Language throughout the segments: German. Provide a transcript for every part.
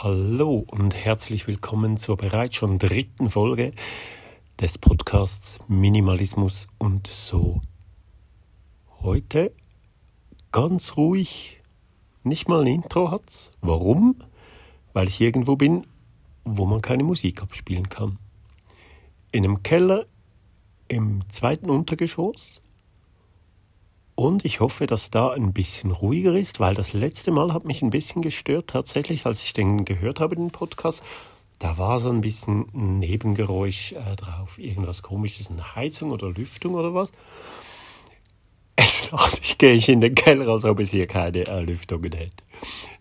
Hallo und herzlich willkommen zur bereits schon dritten Folge des Podcasts Minimalismus und so. Heute ganz ruhig, nicht mal ein Intro hat's. Warum? Weil ich irgendwo bin, wo man keine Musik abspielen kann. In einem Keller im zweiten Untergeschoss und ich hoffe, dass da ein bisschen ruhiger ist, weil das letzte Mal hat mich ein bisschen gestört tatsächlich, als ich den gehört habe, den Podcast. Da war so ein bisschen ein Nebengeräusch äh, drauf. Irgendwas komisches, eine Heizung oder Lüftung oder was. Es dachte ich, gehe ich in den Keller, als ob es hier keine äh, Lüftungen hätte.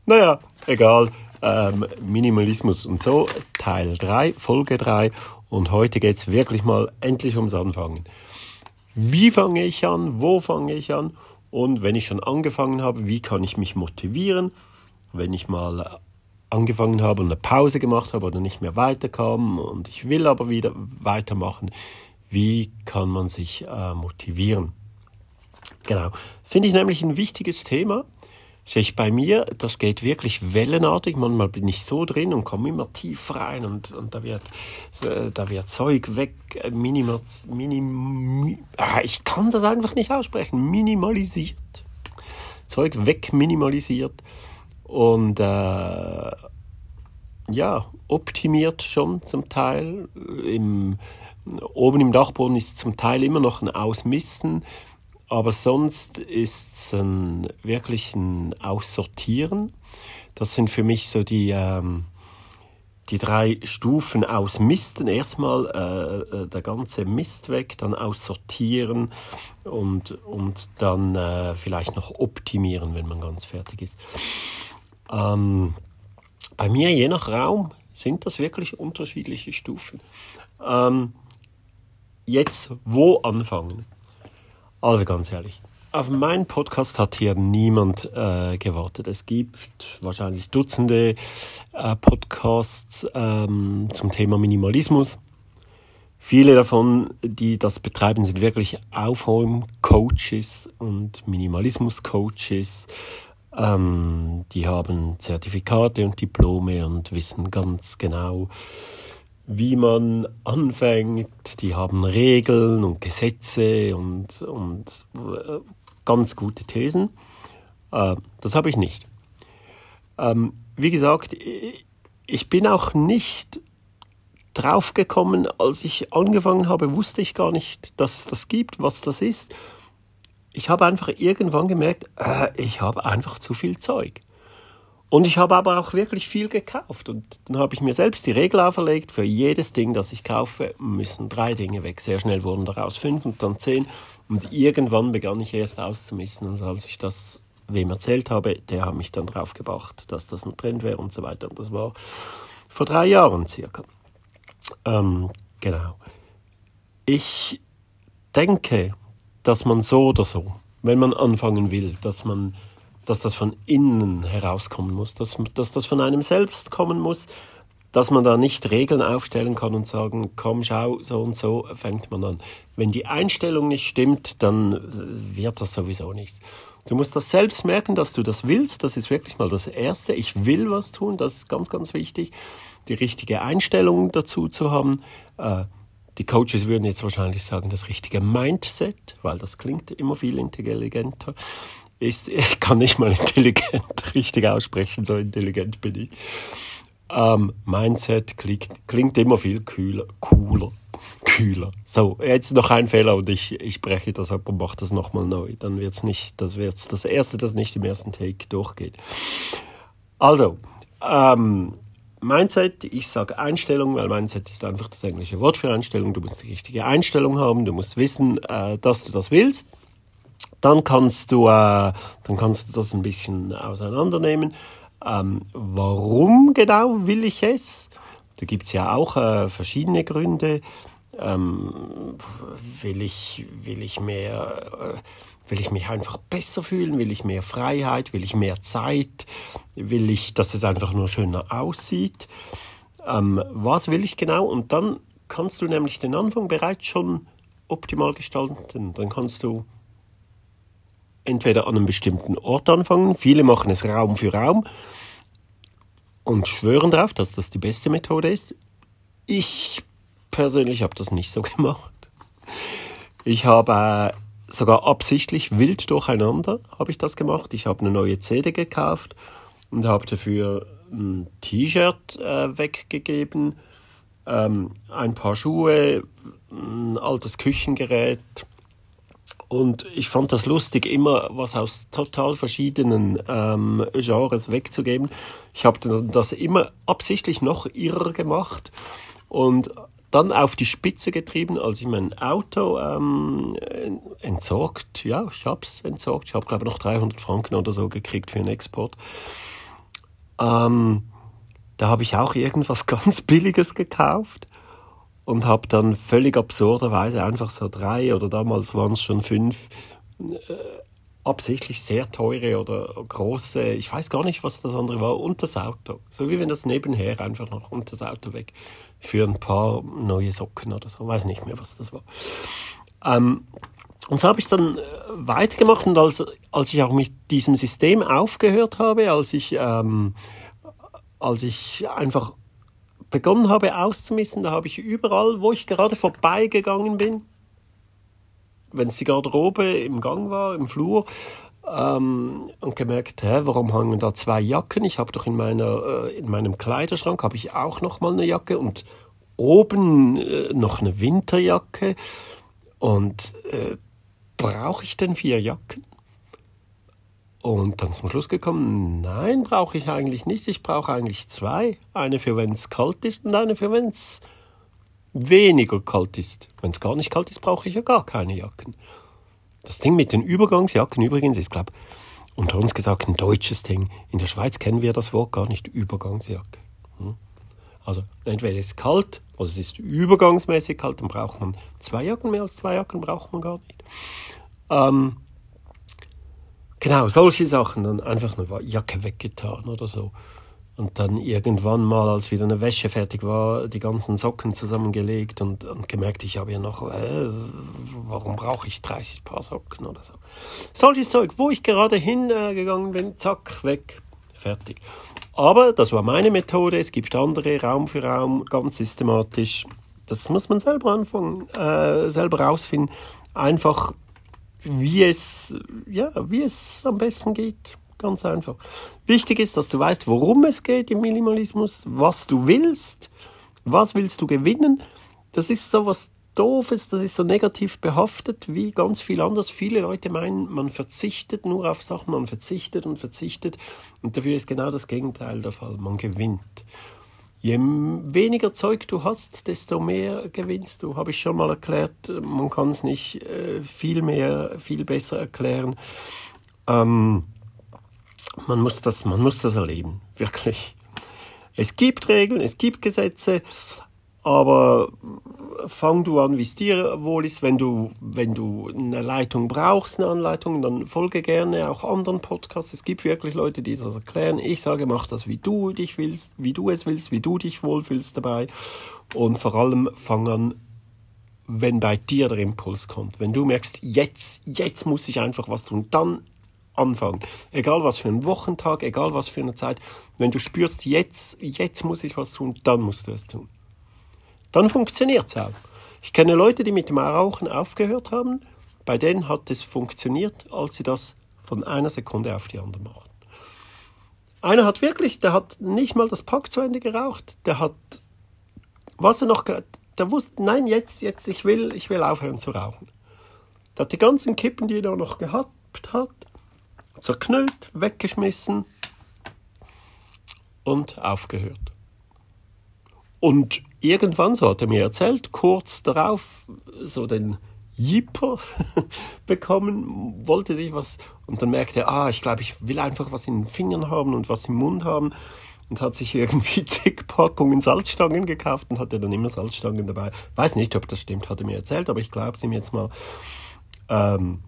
Naja, egal. Ähm, Minimalismus und so, Teil 3, Folge 3. Und heute geht es wirklich mal endlich ums Anfangen. Wie fange ich an? Wo fange ich an? Und wenn ich schon angefangen habe, wie kann ich mich motivieren? Wenn ich mal angefangen habe und eine Pause gemacht habe oder nicht mehr weiterkam und ich will aber wieder weitermachen, wie kann man sich äh, motivieren? Genau, finde ich nämlich ein wichtiges Thema sehe ich bei mir, das geht wirklich wellenartig. Manchmal bin ich so drin und komme immer tief rein und, und da, wird, äh, da wird Zeug weg, äh, minim, ah, ich kann das einfach nicht aussprechen, minimalisiert. Zeug weg minimalisiert und äh, ja, optimiert schon zum Teil. Im, oben im Dachboden ist zum Teil immer noch ein Ausmisten aber sonst ist es ein, wirklich ein Aussortieren. Das sind für mich so die, ähm, die drei Stufen ausmisten. Erstmal äh, äh, der ganze Mist weg, dann aussortieren und, und dann äh, vielleicht noch optimieren, wenn man ganz fertig ist. Ähm, bei mir, je nach Raum, sind das wirklich unterschiedliche Stufen. Ähm, jetzt, wo anfangen? Also ganz ehrlich, auf meinen Podcast hat hier niemand äh, gewartet. Es gibt wahrscheinlich Dutzende äh, Podcasts ähm, zum Thema Minimalismus. Viele davon, die das betreiben, sind wirklich Aufräum-Coaches und Minimalismus-Coaches. Ähm, die haben Zertifikate und Diplome und wissen ganz genau, wie man anfängt. Die haben Regeln und Gesetze und, und äh, ganz gute Thesen. Äh, das habe ich nicht. Ähm, wie gesagt, ich bin auch nicht draufgekommen, als ich angefangen habe, wusste ich gar nicht, dass es das gibt, was das ist. Ich habe einfach irgendwann gemerkt, äh, ich habe einfach zu viel Zeug. Und ich habe aber auch wirklich viel gekauft. Und dann habe ich mir selbst die Regel auferlegt, für jedes Ding, das ich kaufe, müssen drei Dinge weg. Sehr schnell wurden daraus fünf und dann zehn. Und irgendwann begann ich erst auszumissen. Und als ich das wem erzählt habe, der hat mich dann drauf gebracht, dass das ein Trend wäre und so weiter. Und das war vor drei Jahren circa. Ähm, genau. Ich denke, dass man so oder so, wenn man anfangen will, dass man dass das von innen herauskommen muss, dass, dass das von einem selbst kommen muss, dass man da nicht Regeln aufstellen kann und sagen, komm, schau, so und so fängt man an. Wenn die Einstellung nicht stimmt, dann wird das sowieso nichts. Du musst das selbst merken, dass du das willst. Das ist wirklich mal das Erste. Ich will was tun. Das ist ganz, ganz wichtig. Die richtige Einstellung dazu zu haben. Äh, die Coaches würden jetzt wahrscheinlich sagen, das richtige Mindset, weil das klingt immer viel intelligenter ist, ich kann nicht mal intelligent richtig aussprechen, so intelligent bin ich. Ähm, Mindset klingt, klingt immer viel kühler, cooler, kühler. So, jetzt noch ein Fehler und ich, ich breche das ab und mache das nochmal neu. Dann wird es nicht, das wird das erste, das nicht im ersten Take durchgeht. Also, ähm, Mindset, ich sage Einstellung, weil Mindset ist einfach das englische Wort für Einstellung. Du musst die richtige Einstellung haben, du musst wissen, äh, dass du das willst dann kannst du, äh, dann kannst du das ein bisschen auseinandernehmen. Ähm, warum genau will ich es? Da gibt es ja auch äh, verschiedene Gründe. Ähm, will, ich, will ich mehr, äh, will ich mich einfach besser fühlen? Will ich mehr Freiheit? Will ich mehr Zeit? Will ich, dass es einfach nur schöner aussieht? Ähm, was will ich genau? Und dann kannst du nämlich den Anfang bereits schon optimal gestalten. Dann kannst du entweder an einem bestimmten Ort anfangen. Viele machen es Raum für Raum. und schwören darauf, dass das die beste Methode ist. Ich persönlich habe das nicht so gemacht. Ich habe äh, sogar absichtlich wild durcheinander habe ich das gemacht. Ich habe eine neue CD gekauft und habe dafür ein T-Shirt äh, weggegeben, ähm, ein paar Schuhe, ein altes Küchengerät. Und ich fand das lustig, immer was aus total verschiedenen ähm, Genres wegzugeben. Ich habe das immer absichtlich noch irrer gemacht und dann auf die Spitze getrieben, als ich mein Auto ähm, entsorgt, ja, ich habe es entsorgt. Ich habe, glaube noch 300 Franken oder so gekriegt für einen Export. Ähm, da habe ich auch irgendwas ganz Billiges gekauft und habe dann völlig absurderweise einfach so drei oder damals waren es schon fünf äh, absichtlich sehr teure oder große, ich weiß gar nicht, was das andere war, und das Auto. So wie wenn das nebenher einfach noch und das Auto weg für ein paar neue Socken oder so, weiß nicht mehr, was das war. Ähm, und so habe ich dann äh, weitergemacht und als, als ich auch mit diesem System aufgehört habe, als ich, ähm, als ich einfach begonnen habe auszumissen, da habe ich überall, wo ich gerade vorbeigegangen bin, wenn es die Garderobe im Gang war, im Flur, ähm, und gemerkt, hä, warum hängen da zwei Jacken? Ich habe doch in, meiner, äh, in meinem Kleiderschrank habe ich auch noch mal eine Jacke und oben äh, noch eine Winterjacke. Und äh, brauche ich denn vier Jacken? Und dann zum Schluss gekommen, nein, brauche ich eigentlich nicht. Ich brauche eigentlich zwei. Eine für wenn es kalt ist und eine für wenn es weniger kalt ist. Wenn es gar nicht kalt ist, brauche ich ja gar keine Jacken. Das Ding mit den Übergangsjacken übrigens ist, glaube ich, unter uns gesagt ein deutsches Ding. In der Schweiz kennen wir das Wort gar nicht Übergangsjacke. Hm? Also entweder ist es kalt, also es ist übergangsmäßig kalt, dann braucht man zwei Jacken, mehr als zwei Jacken braucht man gar nicht. Ähm, genau, solche Sachen, dann einfach eine Jacke weggetan oder so. Und dann irgendwann mal, als wieder eine Wäsche fertig war, die ganzen Socken zusammengelegt und, und gemerkt, ich habe ja noch, äh, warum brauche ich 30 Paar Socken oder so. Solches Zeug, wo ich gerade hingegangen äh, bin, zack, weg, fertig. Aber das war meine Methode, es gibt andere, Raum für Raum, ganz systematisch. Das muss man selber anfangen, äh, selber rausfinden. Einfach, wie es, ja, wie es am besten geht. Ganz einfach. Wichtig ist, dass du weißt, worum es geht im Minimalismus, was du willst, was willst du gewinnen. Das ist so was Doofes, das ist so negativ behaftet wie ganz viel anderes. Viele Leute meinen, man verzichtet nur auf Sachen, man verzichtet und verzichtet. Und dafür ist genau das Gegenteil der Fall. Man gewinnt. Je weniger Zeug du hast, desto mehr gewinnst du. Habe ich schon mal erklärt. Man kann es nicht äh, viel mehr, viel besser erklären. Ähm, man muss das, man muss das erleben, wirklich. Es gibt Regeln, es gibt Gesetze, aber fang du an, wie es dir wohl ist. Wenn du, wenn du eine Leitung brauchst, eine Anleitung, dann folge gerne auch anderen Podcasts. Es gibt wirklich Leute, die das erklären. Ich sage, mach das, wie du dich willst, wie du es willst, wie du dich wohlfühlst dabei. Und vor allem fang an, wenn bei dir der Impuls kommt. Wenn du merkst, jetzt, jetzt muss ich einfach was tun, dann anfangen. Egal was für ein Wochentag, egal was für eine Zeit. Wenn du spürst, jetzt, jetzt muss ich was tun, dann musst du es tun. Dann funktioniert es auch. Ich kenne Leute, die mit dem Rauchen aufgehört haben. Bei denen hat es funktioniert, als sie das von einer Sekunde auf die andere machten. Einer hat wirklich, der hat nicht mal das Pack zu Ende geraucht. Der hat, was er noch, der wusste, nein, jetzt, jetzt, ich will, ich will aufhören zu rauchen. Der hat die ganzen Kippen, die er noch gehabt hat, zerknüllt, weggeschmissen und aufgehört. Und irgendwann, so hat er mir erzählt, kurz darauf so den Jipper bekommen, wollte sich was und dann merkte er, ah, ich glaube, ich will einfach was in den Fingern haben und was im Mund haben und hat sich irgendwie zig Packungen Salzstangen gekauft und hatte dann immer Salzstangen dabei. Weiß nicht, ob das stimmt, hat er mir erzählt, aber ich glaube es ihm jetzt mal. Ähm,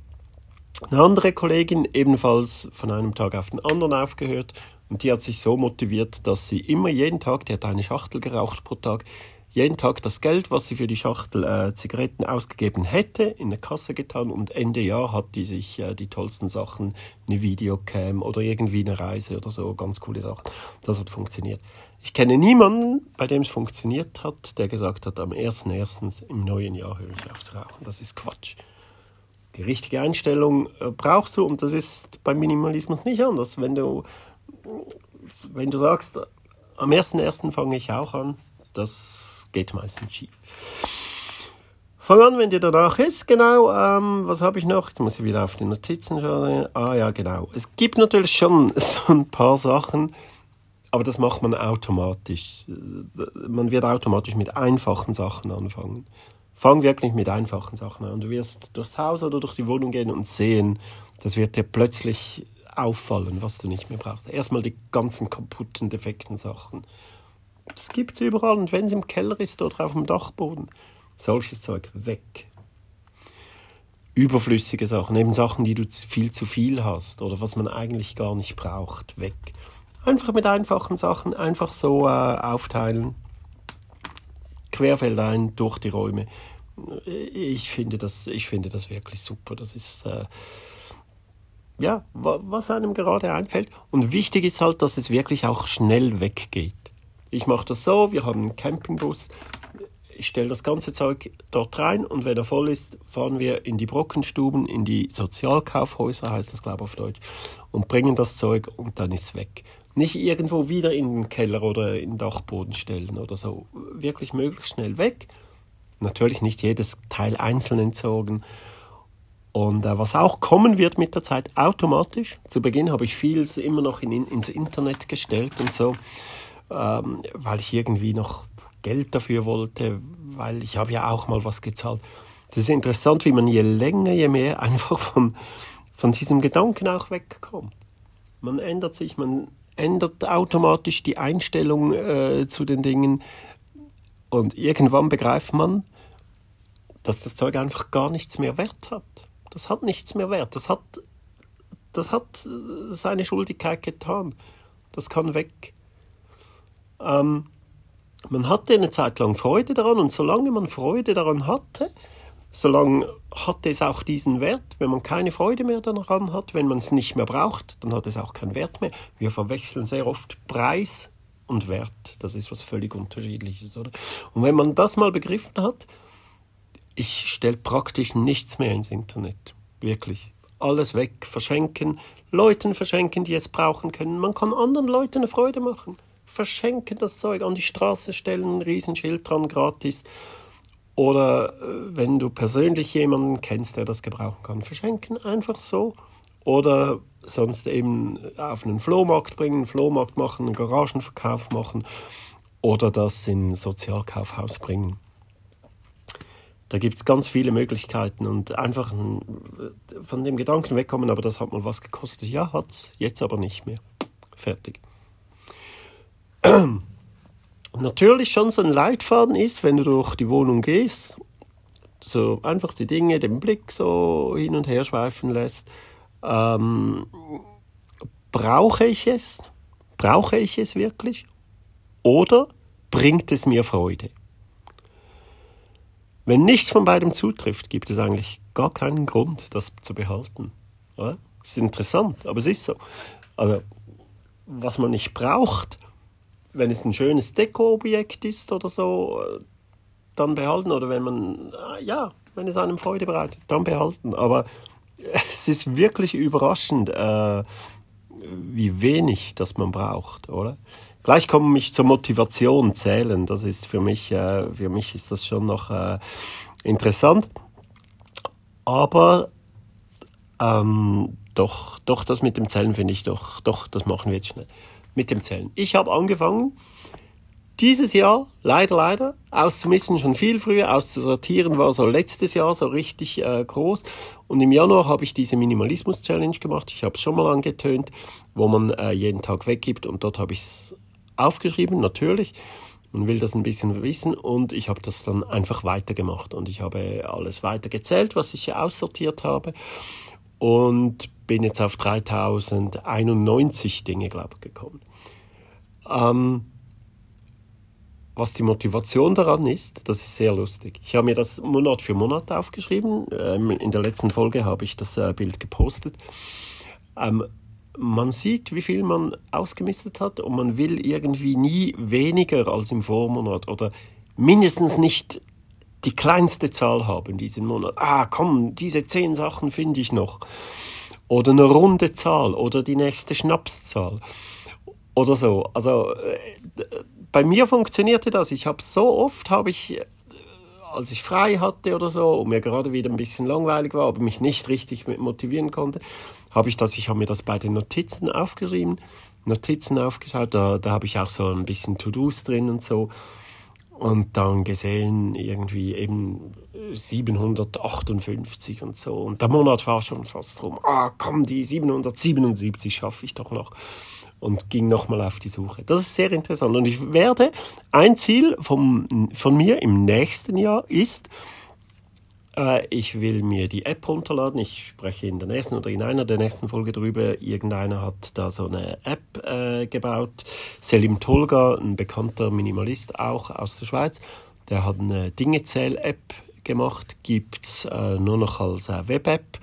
eine andere Kollegin, ebenfalls von einem Tag auf den anderen aufgehört, und die hat sich so motiviert, dass sie immer jeden Tag, die hat eine Schachtel geraucht pro Tag, jeden Tag das Geld, was sie für die Schachtel äh, Zigaretten ausgegeben hätte, in eine Kasse getan und Ende Jahr hat die sich äh, die tollsten Sachen, eine Videocam oder irgendwie eine Reise oder so, ganz coole Sachen. Das hat funktioniert. Ich kenne niemanden, bei dem es funktioniert hat, der gesagt hat, am 1.1. im neuen Jahr höre ich auf zu rauchen. Das ist Quatsch. Die richtige Einstellung äh, brauchst du und das ist beim Minimalismus nicht anders. Wenn du, wenn du sagst, am 1.1. fange ich auch an, das geht meistens schief. Fang an, wenn dir danach ist, genau. Ähm, was habe ich noch? Jetzt muss ich wieder auf die Notizen schauen. Ah ja, genau. Es gibt natürlich schon so ein paar Sachen, aber das macht man automatisch. Man wird automatisch mit einfachen Sachen anfangen. Fang wirklich mit einfachen Sachen an. Du wirst durchs Haus oder durch die Wohnung gehen und sehen, das wird dir plötzlich auffallen, was du nicht mehr brauchst. Erstmal die ganzen kaputten, defekten Sachen. Das gibt es überall und wenn es im Keller ist oder auf dem Dachboden, solches Zeug weg. Überflüssige Sachen, eben Sachen, die du viel zu viel hast oder was man eigentlich gar nicht braucht, weg. Einfach mit einfachen Sachen, einfach so äh, aufteilen, querfeldein durch die Räume. Ich finde das, ich finde das wirklich super. Das ist äh, ja, was einem gerade einfällt. Und wichtig ist halt, dass es wirklich auch schnell weggeht. Ich mache das so, wir haben einen Campingbus, ich stelle das ganze Zeug dort rein und wenn er voll ist, fahren wir in die Brockenstuben, in die Sozialkaufhäuser, heißt das glaube ich auf Deutsch, und bringen das Zeug und dann ist es weg. Nicht irgendwo wieder in den Keller oder in den Dachboden stellen oder so. Wirklich möglichst schnell weg. Natürlich nicht jedes Teil einzeln entsorgen und äh, was auch kommen wird mit der Zeit, automatisch. Zu Beginn habe ich vieles immer noch in, ins Internet gestellt und so, ähm, weil ich irgendwie noch Geld dafür wollte, weil ich habe ja auch mal was gezahlt. Das ist interessant, wie man je länger, je mehr einfach von, von diesem Gedanken auch wegkommt. Man ändert sich, man ändert automatisch die Einstellung äh, zu den Dingen und irgendwann begreift man, dass das Zeug einfach gar nichts mehr wert hat. Das hat nichts mehr wert. Das hat, das hat seine Schuldigkeit getan. Das kann weg. Ähm, man hatte eine Zeit lang Freude daran und solange man Freude daran hatte, solange hatte es auch diesen Wert. Wenn man keine Freude mehr daran hat, wenn man es nicht mehr braucht, dann hat es auch keinen Wert mehr. Wir verwechseln sehr oft Preis und Wert. Das ist was völlig unterschiedliches, oder? Und wenn man das mal begriffen hat, ich stelle praktisch nichts mehr ins Internet. Wirklich. Alles weg, verschenken, Leuten verschenken, die es brauchen können. Man kann anderen Leuten eine Freude machen. Verschenken das Zeug, an die Straße stellen, ein Riesenschild dran, gratis. Oder äh, wenn du persönlich jemanden kennst, der das gebrauchen kann, verschenken, einfach so. Oder sonst eben auf einen Flohmarkt bringen, einen Flohmarkt machen, einen Garagenverkauf machen oder das in ein Sozialkaufhaus bringen. Da gibt es ganz viele Möglichkeiten und einfach von dem Gedanken wegkommen, aber das hat mal was gekostet. Ja, hat es, jetzt aber nicht mehr. Fertig. Natürlich schon so ein Leitfaden ist, wenn du durch die Wohnung gehst, so einfach die Dinge, den Blick so hin und her schweifen lässt. Ähm, brauche ich es? Brauche ich es wirklich? Oder bringt es mir Freude? Wenn nichts von beidem zutrifft, gibt es eigentlich gar keinen Grund, das zu behalten. Oder? Das ist interessant, aber es ist so. Also, was man nicht braucht, wenn es ein schönes Dekoobjekt ist oder so, dann behalten. Oder wenn man, ja, wenn es einem Freude bereitet, dann behalten. Aber es ist wirklich überraschend, äh, wie wenig das man braucht, oder? Gleich komme ich zur Motivation zählen. Das ist für mich, äh, für mich ist das schon noch äh, interessant. Aber ähm, doch, doch, das mit dem Zählen finde ich doch, doch, das machen wir jetzt schnell. Mit dem Zählen. Ich habe angefangen, dieses Jahr, leider, leider, auszumisten schon viel früher, auszusortieren war so letztes Jahr so richtig äh, groß. Und im Januar habe ich diese Minimalismus-Challenge gemacht. Ich habe es schon mal angetönt, wo man äh, jeden Tag weggibt und dort habe ich es aufgeschrieben, natürlich. Man will das ein bisschen wissen und ich habe das dann einfach weitergemacht und ich habe alles weiter gezählt, was ich aussortiert habe und bin jetzt auf 3091 Dinge, glaube ich, gekommen. Ähm, was die Motivation daran ist, das ist sehr lustig. Ich habe mir das Monat für Monat aufgeschrieben. Ähm, in der letzten Folge habe ich das äh, Bild gepostet. Ähm, man sieht, wie viel man ausgemistet hat und man will irgendwie nie weniger als im Vormonat oder mindestens nicht die kleinste Zahl haben diesen Monat. Ah, komm, diese zehn Sachen finde ich noch. Oder eine runde Zahl oder die nächste Schnapszahl oder so. Also äh, bei mir funktionierte das. Ich habe so oft, habe ich, äh, als ich frei hatte oder so und mir gerade wieder ein bisschen langweilig war, aber mich nicht richtig motivieren konnte, habe ich das, ich habe mir das bei den Notizen aufgeschrieben, Notizen aufgeschaut, da, da habe ich auch so ein bisschen To-Dos drin und so. Und dann gesehen irgendwie eben 758 und so. Und der Monat war schon fast rum. Ah, komm, die 777 schaffe ich doch noch. Und ging nochmal auf die Suche. Das ist sehr interessant. Und ich werde, ein Ziel vom, von mir im nächsten Jahr ist, äh, ich will mir die App runterladen. Ich spreche in der nächsten oder in einer der nächsten Folge darüber. Irgendeiner hat da so eine App äh, gebaut. Selim Tolga, ein bekannter Minimalist auch aus der Schweiz, der hat eine Dingezähl-App gemacht, gibt es äh, nur noch als äh, Web-App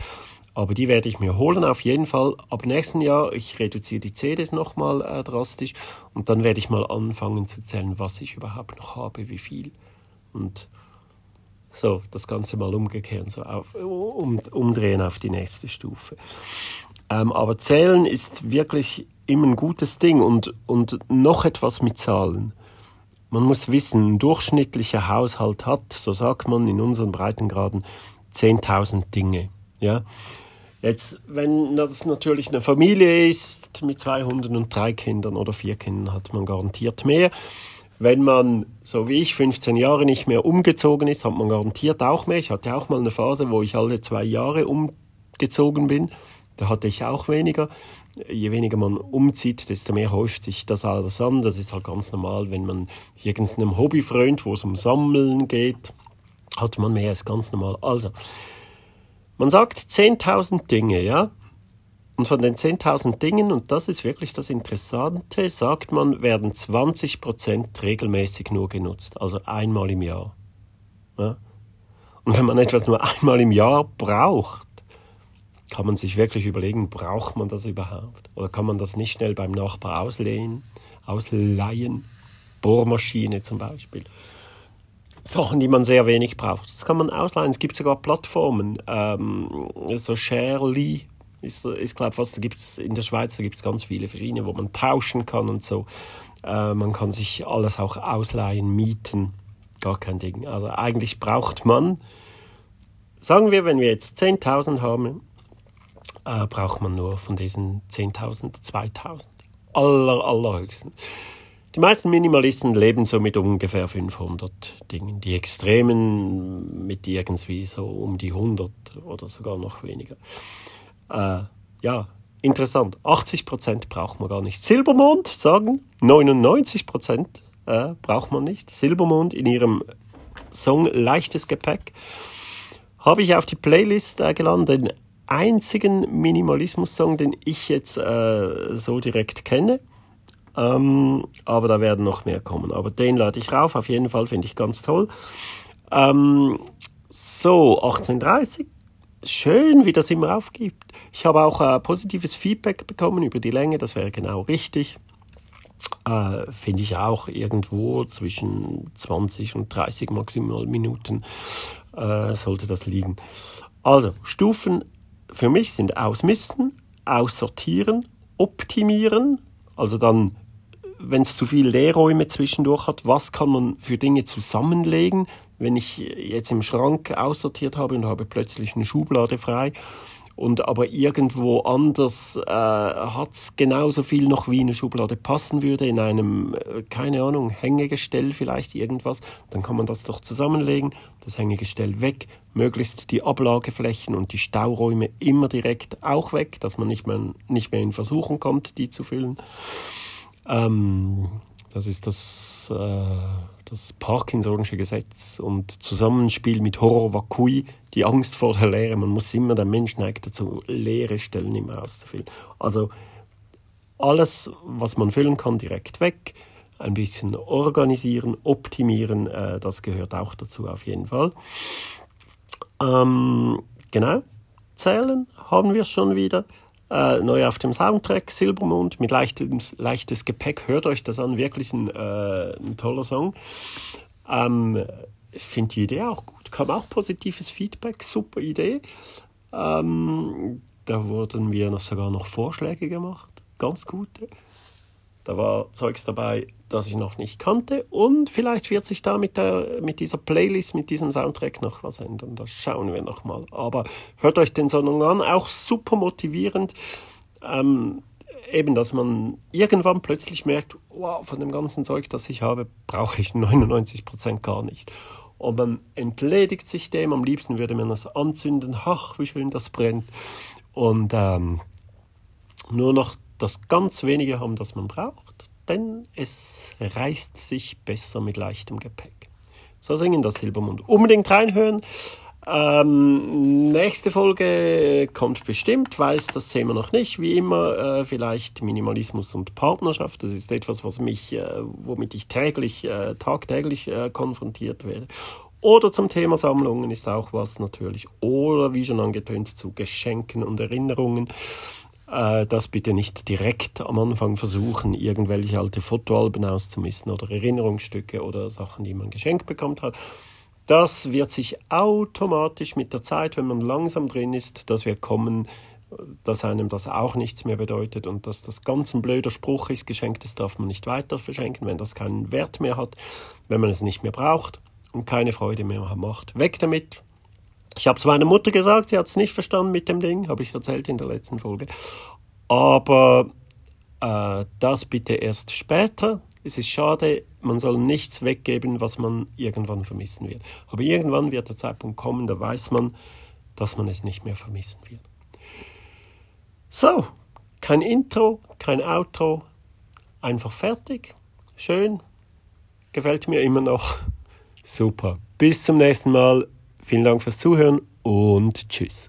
aber die werde ich mir holen auf jeden Fall. Ab nächsten Jahr, ich reduziere die CDs nochmal äh, drastisch und dann werde ich mal anfangen zu zählen, was ich überhaupt noch habe, wie viel. Und so, das Ganze mal umgekehren, so auf, um, umdrehen auf die nächste Stufe. Ähm, aber zählen ist wirklich immer ein gutes Ding und, und noch etwas mit Zahlen. Man muss wissen, ein durchschnittlicher Haushalt hat, so sagt man in unseren Breitengraden, 10.000 Dinge. Ja? Jetzt, wenn das natürlich eine Familie ist mit zwei Hunden und drei Kindern oder vier Kindern, hat man garantiert mehr. Wenn man, so wie ich, 15 Jahre nicht mehr umgezogen ist, hat man garantiert auch mehr. Ich hatte auch mal eine Phase, wo ich alle zwei Jahre umgezogen bin. Da hatte ich auch weniger. Je weniger man umzieht, desto mehr häuft sich das alles an. Das ist halt ganz normal, wenn man irgendeinem Hobby frönt, wo es um Sammeln geht, hat man mehr, ist ganz normal. Also, man sagt 10.000 Dinge, ja? Und von den 10.000 Dingen, und das ist wirklich das Interessante, sagt man, werden 20% regelmäßig nur genutzt, also einmal im Jahr. Ja? Und wenn man etwas nur einmal im Jahr braucht, kann man sich wirklich überlegen, braucht man das überhaupt? Oder kann man das nicht schnell beim Nachbar auslehnen, ausleihen? Bohrmaschine zum Beispiel. Sachen, die man sehr wenig braucht. Das kann man ausleihen. Es gibt sogar Plattformen, ähm, so Sharely ist, ist glaube was, da gibt es in der Schweiz, da gibt es ganz viele verschiedene, wo man tauschen kann und so. Äh, man kann sich alles auch ausleihen, mieten, gar kein Ding. Also eigentlich braucht man, sagen wir, wenn wir jetzt 10.000 haben, äh, braucht man nur von diesen 10.000 2.000. Aller, allerhöchstens. Die meisten Minimalisten leben so mit ungefähr 500 Dingen. Die Extremen mit irgendwie so um die 100 oder sogar noch weniger. Äh, ja, interessant. 80% braucht man gar nicht. Silbermond sagen 99% äh, braucht man nicht. Silbermond in ihrem Song Leichtes Gepäck habe ich auf die Playlist äh, geladen, den einzigen Minimalismus-Song, den ich jetzt äh, so direkt kenne. Ähm, aber da werden noch mehr kommen. Aber den lade ich rauf, auf jeden Fall finde ich ganz toll. Ähm, so, 1830. Schön, wie das immer aufgibt. Ich habe auch äh, positives Feedback bekommen über die Länge, das wäre genau richtig. Äh, finde ich auch irgendwo zwischen 20 und 30 maximal Minuten äh, sollte das liegen. Also, Stufen für mich sind ausmisten, aussortieren, optimieren, also dann wenn es zu viele Leerräume zwischendurch hat, was kann man für Dinge zusammenlegen? Wenn ich jetzt im Schrank aussortiert habe und habe plötzlich eine Schublade frei und aber irgendwo anders äh, hat es genauso viel noch wie eine Schublade passen würde, in einem, äh, keine Ahnung, Hängegestell vielleicht irgendwas, dann kann man das doch zusammenlegen, das Hängegestell weg, möglichst die Ablageflächen und die Stauräume immer direkt auch weg, dass man nicht mehr, nicht mehr in Versuchung kommt, die zu füllen. Ähm, das ist das, äh, das Parkinson'sche Gesetz und Zusammenspiel mit Horror Vakui, die Angst vor der Leere. Man muss immer, der Mensch neigt dazu, leere Stellen immer auszufüllen. Also alles, was man füllen kann, direkt weg. ein bisschen organisieren, optimieren, äh, das gehört auch dazu auf jeden Fall. Ähm, genau, zählen haben wir schon wieder. Äh, neu auf dem Soundtrack Silbermond mit leichtes, leichtes Gepäck. Hört euch das an, wirklich ein, äh, ein toller Song. Ähm, ich finde die Idee auch gut, kam auch positives Feedback, super Idee. Ähm, da wurden mir noch sogar noch Vorschläge gemacht, ganz gute. Da war Zeugs dabei, das ich noch nicht kannte. Und vielleicht wird sich da mit, der, mit dieser Playlist, mit diesem Soundtrack noch was ändern. Das schauen wir nochmal. Aber hört euch den Song an, auch super motivierend. Ähm, eben, dass man irgendwann plötzlich merkt, wow, von dem ganzen Zeug, das ich habe, brauche ich 99% gar nicht. Und man entledigt sich dem, am liebsten würde man das anzünden, ach, wie schön das brennt. Und ähm, nur noch das ganz wenige haben, das man braucht, denn es reißt sich besser mit leichtem Gepäck. So singen das Silbermond. Unbedingt reinhören. Ähm, nächste Folge kommt bestimmt, weiß das Thema noch nicht, wie immer, äh, vielleicht Minimalismus und Partnerschaft. Das ist etwas, was mich, äh, womit ich täglich, äh, tagtäglich äh, konfrontiert werde. Oder zum Thema Sammlungen ist auch was natürlich. Oder wie schon angetönt zu Geschenken und Erinnerungen. Äh, das bitte nicht direkt am Anfang versuchen, irgendwelche alte Fotoalben auszumisten oder Erinnerungsstücke oder Sachen, die man geschenkt bekommen hat. Das wird sich automatisch mit der Zeit, wenn man langsam drin ist, dass wir kommen, dass einem das auch nichts mehr bedeutet und dass das ganz ein blöder Spruch ist, Geschenktes darf man nicht weiter verschenken, wenn das keinen Wert mehr hat, wenn man es nicht mehr braucht und keine Freude mehr macht. Weg damit, ich habe es meiner Mutter gesagt, sie hat es nicht verstanden mit dem Ding, habe ich erzählt in der letzten Folge. Aber äh, das bitte erst später. Es ist schade, man soll nichts weggeben, was man irgendwann vermissen wird. Aber irgendwann wird der Zeitpunkt kommen, da weiß man, dass man es nicht mehr vermissen wird. So, kein Intro, kein Outro, einfach fertig. Schön, gefällt mir immer noch. Super. Bis zum nächsten Mal. Vielen Dank fürs Zuhören und tschüss.